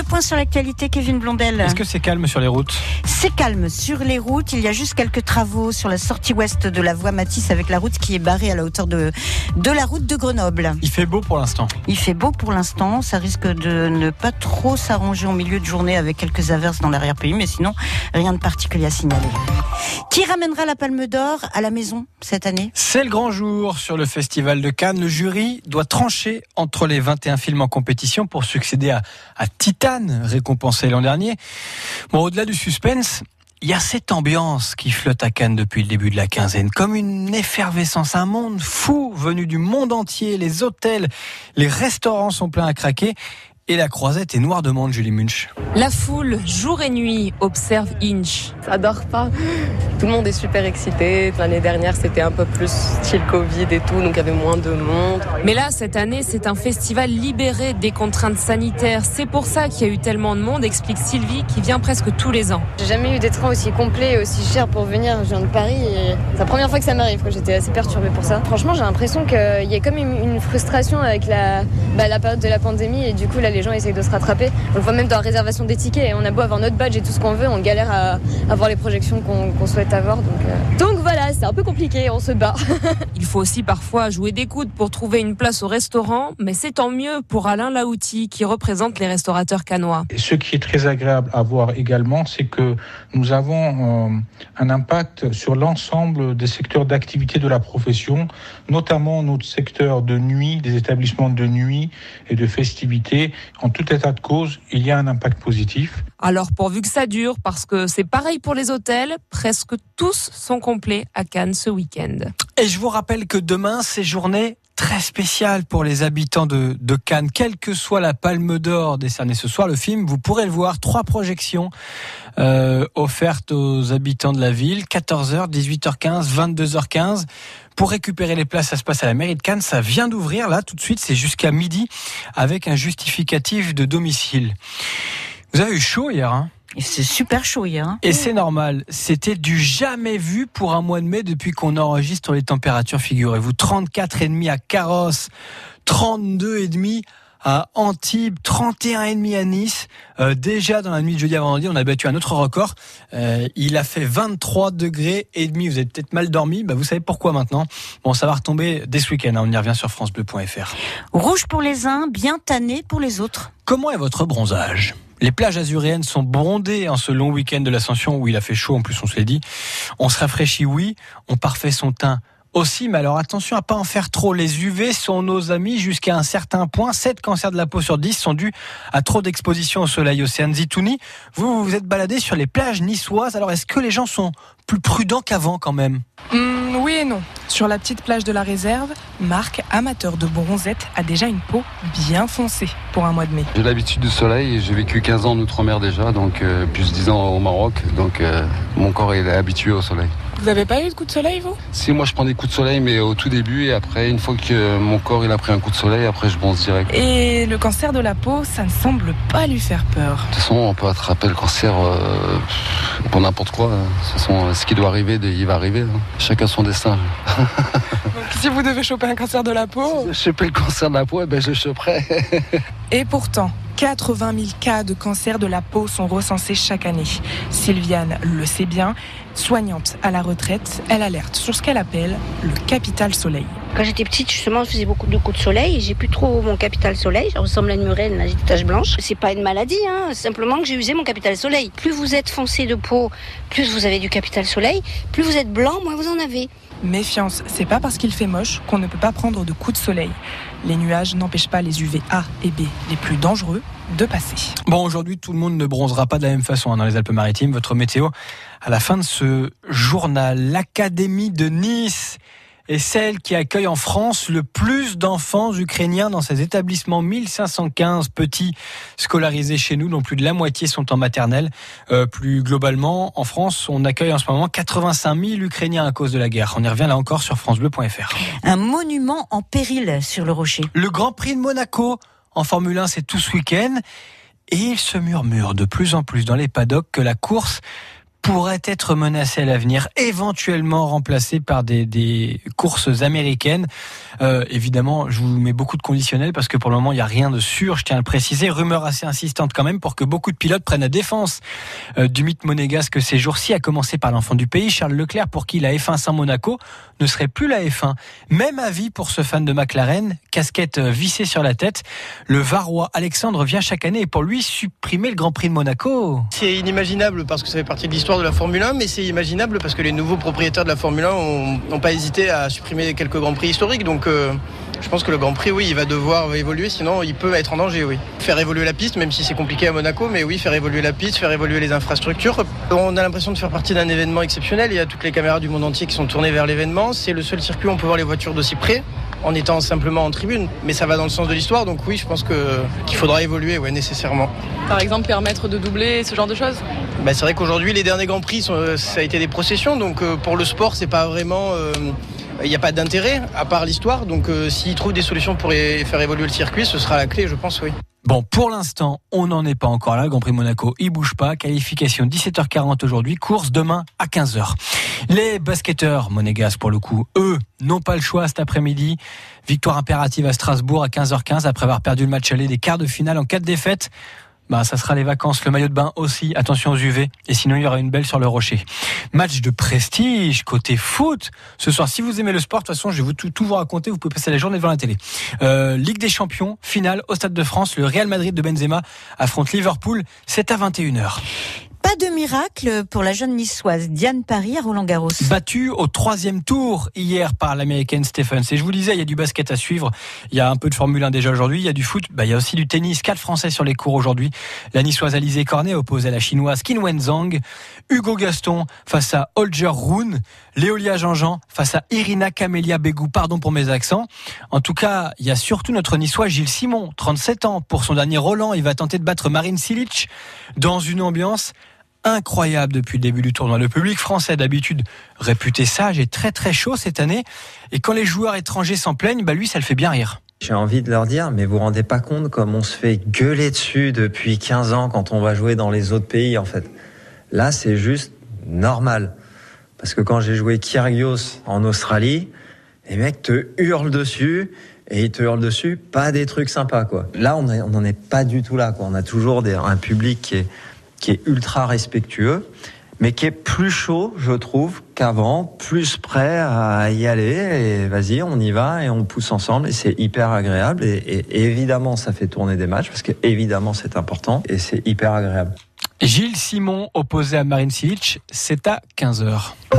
Le point sur l'actualité, Kevin Blondel. Est-ce que c'est calme sur les routes C'est calme sur les routes. Il y a juste quelques travaux sur la sortie ouest de la voie Matisse avec la route qui est barrée à la hauteur de, de la route de Grenoble. Il fait beau pour l'instant. Il fait beau pour l'instant. Ça risque de ne pas trop s'arranger en milieu de journée avec quelques averses dans l'arrière-pays, mais sinon, rien de particulier à signaler. Qui ramènera la Palme d'Or à la maison cette année? C'est le grand jour sur le Festival de Cannes. Le jury doit trancher entre les 21 films en compétition pour succéder à, à Récompensé l'an dernier. Bon, au-delà du suspense, il y a cette ambiance qui flotte à Cannes depuis le début de la quinzaine, comme une effervescence, un monde fou venu du monde entier. Les hôtels, les restaurants sont pleins à craquer. Et la croisette est noire de monde, Julie Munch. La foule, jour et nuit, observe Inch. Ça dort pas. Tout le monde est super excité. L'année dernière, c'était un peu plus style Covid et tout, donc il y avait moins de monde. Mais là, cette année, c'est un festival libéré des contraintes sanitaires. C'est pour ça qu'il y a eu tellement de monde, explique Sylvie, qui vient presque tous les ans. J'ai jamais eu des trains aussi complets et aussi chers pour venir. Je viens de Paris et c'est la première fois que ça m'arrive. J'étais assez perturbée pour ça. Franchement, j'ai l'impression qu'il y a comme une frustration avec la, bah, la période de la pandémie et du coup, là, les gens essayent de se rattraper. On le voit même dans la réservation des tickets. On a beau avoir notre badge et tout ce qu'on veut, on galère à avoir les projections qu'on qu souhaite avoir. Euh... donc voilà, c'est un peu compliqué, on se bat. Il faut aussi parfois jouer des coudes pour trouver une place au restaurant, mais c'est tant mieux pour Alain Laouti qui représente les restaurateurs canois. Et ce qui est très agréable à voir également, c'est que nous avons euh, un impact sur l'ensemble des secteurs d'activité de la profession, notamment notre secteur de nuit, des établissements de nuit et de festivités. En tout état de cause, il y a un impact positif. Alors pourvu que ça dure, parce que c'est pareil pour les hôtels, presque tous sont complets à Cannes ce week-end. Et je vous rappelle que demain, c'est journée très spéciale pour les habitants de, de, Cannes, quelle que soit la palme d'or décernée ce soir. Le film, vous pourrez le voir, trois projections euh, offertes aux habitants de la ville, 14h, 18h15, 22h15. Pour récupérer les places, ça se passe à la mairie de Cannes. Ça vient d'ouvrir là tout de suite, c'est jusqu'à midi avec un justificatif de domicile. Vous avez eu chaud hier, hein? C'est super chaud hier. Hein et c'est normal. C'était du jamais vu pour un mois de mai depuis qu'on enregistre les températures, figurez-vous. 34,5 à Carrosse, 32,5 à Antibes, 31,5 à Nice. Euh, déjà dans la nuit de jeudi à vendredi, on a battu un autre record. Euh, il a fait 23 degrés et demi. Vous avez peut-être mal dormi. Bah, vous savez pourquoi maintenant? Bon, ça va retomber dès ce week-end. Hein. On y revient sur francebleu.fr. Rouge pour les uns, bien tanné pour les autres. Comment est votre bronzage? Les plages azuréennes sont bondées en ce long week-end de l'ascension où il a fait chaud, en plus on se l'est dit. On se rafraîchit, oui. On parfait son teint aussi, mais alors attention à pas en faire trop. Les UV sont nos amis jusqu'à un certain point. 7 cancers de la peau sur 10 sont dus à trop d'exposition au soleil. Océane Zitouni, vous vous vous êtes baladé sur les plages niçoises. Alors est-ce que les gens sont plus prudents qu'avant quand même? Mmh, Oui et non. Sur la petite plage de la réserve, Marc, amateur de bronzette, a déjà une peau bien foncée pour un mois de mai. J'ai l'habitude du soleil, j'ai vécu 15 ans en Outre-mer déjà, donc euh, plus 10 ans au Maroc, donc euh, mon corps est habitué au soleil. Vous avez pas eu de coup de soleil, vous? Si, moi je prends des coups de soleil, mais au tout début, et après, une fois que mon corps il a pris un coup de soleil, après je bronze direct. Et le cancer de la peau, ça ne semble pas lui faire peur. De toute façon, on peut attraper le cancer euh, pour n'importe quoi. De toute façon, ce qui doit arriver, il va arriver. Hein. Chacun son destin. Donc, si vous devez choper un cancer de la peau... Si je choper le cancer de la peau, eh ben, je le choperai. et pourtant, 80 000 cas de cancer de la peau sont recensés chaque année. Sylviane le sait bien. Soignante à la retraite, elle alerte sur ce qu'elle appelle le capital soleil. Quand j'étais petite, justement, je faisais beaucoup de coups de soleil et j'ai plus trop mon capital soleil. Je ressemble à une murène, là, j'ai des taches blanches. C'est pas une maladie, hein. simplement que j'ai usé mon capital soleil. Plus vous êtes foncé de peau, plus vous avez du capital soleil. Plus vous êtes blanc, moins vous en avez. Méfiance, c'est pas parce qu'il fait moche qu'on ne peut pas prendre de coups de soleil. Les nuages n'empêchent pas les UV A et B les plus dangereux de passer. Bon, aujourd'hui, tout le monde ne bronzera pas de la même façon hein, dans les Alpes-Maritimes. Votre météo à la fin de ce journal. L'Académie de Nice est celle qui accueille en France le plus d'enfants ukrainiens dans ses établissements. 1515 petits scolarisés chez nous, dont plus de la moitié sont en maternelle. Euh, plus globalement, en France, on accueille en ce moment 85 000 Ukrainiens à cause de la guerre. On y revient là encore sur francebleu.fr. Un monument en péril sur le rocher. Le Grand Prix de Monaco en Formule 1, c'est tout ce week-end. Et il se murmure de plus en plus dans les paddocks que la course pourrait être menacé à l'avenir, éventuellement remplacé par des, courses américaines. Euh, évidemment, je vous mets beaucoup de conditionnels parce que pour le moment, il n'y a rien de sûr, je tiens à le préciser. Rumeur assez insistante quand même pour que beaucoup de pilotes prennent la défense euh, du mythe monégasque ces jours-ci, à commencer par l'enfant du pays, Charles Leclerc, pour qui la F1 Saint-Monaco ne serait plus la F1. Même avis pour ce fan de McLaren, casquette euh, vissée sur la tête. Le Varois Alexandre vient chaque année et pour lui supprimer le Grand Prix de Monaco. C'est inimaginable parce que ça fait partie de l'histoire de la Formule 1, mais c'est imaginable parce que les nouveaux propriétaires de la Formule 1 n'ont pas hésité à supprimer quelques Grands Prix historiques. Donc euh, je pense que le Grand Prix, oui, il va devoir évoluer, sinon il peut être en danger, oui. Faire évoluer la piste, même si c'est compliqué à Monaco, mais oui, faire évoluer la piste, faire évoluer les infrastructures. On a l'impression de faire partie d'un événement exceptionnel. Il y a toutes les caméras du monde entier qui sont tournées vers l'événement. C'est le seul circuit où on peut voir les voitures d'aussi près en étant simplement en tribune. Mais ça va dans le sens de l'histoire, donc oui, je pense qu'il faudra évoluer ouais, nécessairement. Par exemple, permettre de doubler ce genre de choses bah, C'est vrai qu'aujourd'hui, les derniers Grands Prix, sont, ça a été des processions, donc euh, pour le sport, c'est pas vraiment... Euh, il n'y a pas d'intérêt à part l'histoire, donc euh, s'ils trouvent des solutions pour faire évoluer le circuit, ce sera la clé, je pense, oui. Bon, pour l'instant, on n'en est pas encore là. Grand Prix Monaco, il bouge pas. Qualification 17h40 aujourd'hui, course demain à 15h. Les basketteurs monégas, pour le coup, eux, n'ont pas le choix cet après-midi. Victoire impérative à Strasbourg à 15h15 après avoir perdu le match aller des quarts de finale en quatre défaites bah, ça sera les vacances, le maillot de bain aussi. Attention aux UV. Et sinon, il y aura une belle sur le rocher. Match de prestige côté foot. Ce soir, si vous aimez le sport, de toute façon, je vais vous tout, vous raconter. Vous pouvez passer la journée devant la télé. Euh, Ligue des Champions, finale au Stade de France. Le Real Madrid de Benzema affronte Liverpool. C'est à 21h. Pas de miracle pour la jeune niçoise Diane Paris à Roland Garros. Battue au troisième tour hier par l'américaine Stephens. Et je vous disais, il y a du basket à suivre. Il y a un peu de Formule 1 déjà aujourd'hui. Il y a du foot. Bah, il y a aussi du tennis. Quatre Français sur les cours aujourd'hui. La niçoise Alizé Cornet oppose à la chinoise Qin Wenzhang. Hugo Gaston face à Holger Rune. Léolia Jean-Jean face à Irina Camélia Bégou. Pardon pour mes accents. En tout cas, il y a surtout notre niçois Gilles Simon, 37 ans. Pour son dernier Roland, il va tenter de battre Marine Silic dans une ambiance incroyable depuis le début du tournoi. Le public français, d'habitude réputé sage, est très très chaud cette année. Et quand les joueurs étrangers s'en plaignent, bah lui, ça le fait bien rire. J'ai envie de leur dire, mais vous vous rendez pas compte comme on se fait gueuler dessus depuis 15 ans quand on va jouer dans les autres pays, en fait. Là, c'est juste normal. Parce que quand j'ai joué Kyrgios en Australie, les mecs te hurlent dessus et ils te hurlent dessus, pas des trucs sympas, quoi. Là, on n'en est pas du tout là, quoi. On a toujours des, un public qui est qui est ultra respectueux, mais qui est plus chaud, je trouve, qu'avant, plus prêt à y aller. Et vas-y, on y va et on pousse ensemble et c'est hyper agréable. Et, évidemment, ça fait tourner des matchs parce que évidemment, c'est important et c'est hyper agréable. Gilles Simon opposé à Marine Silic, c'est à 15h.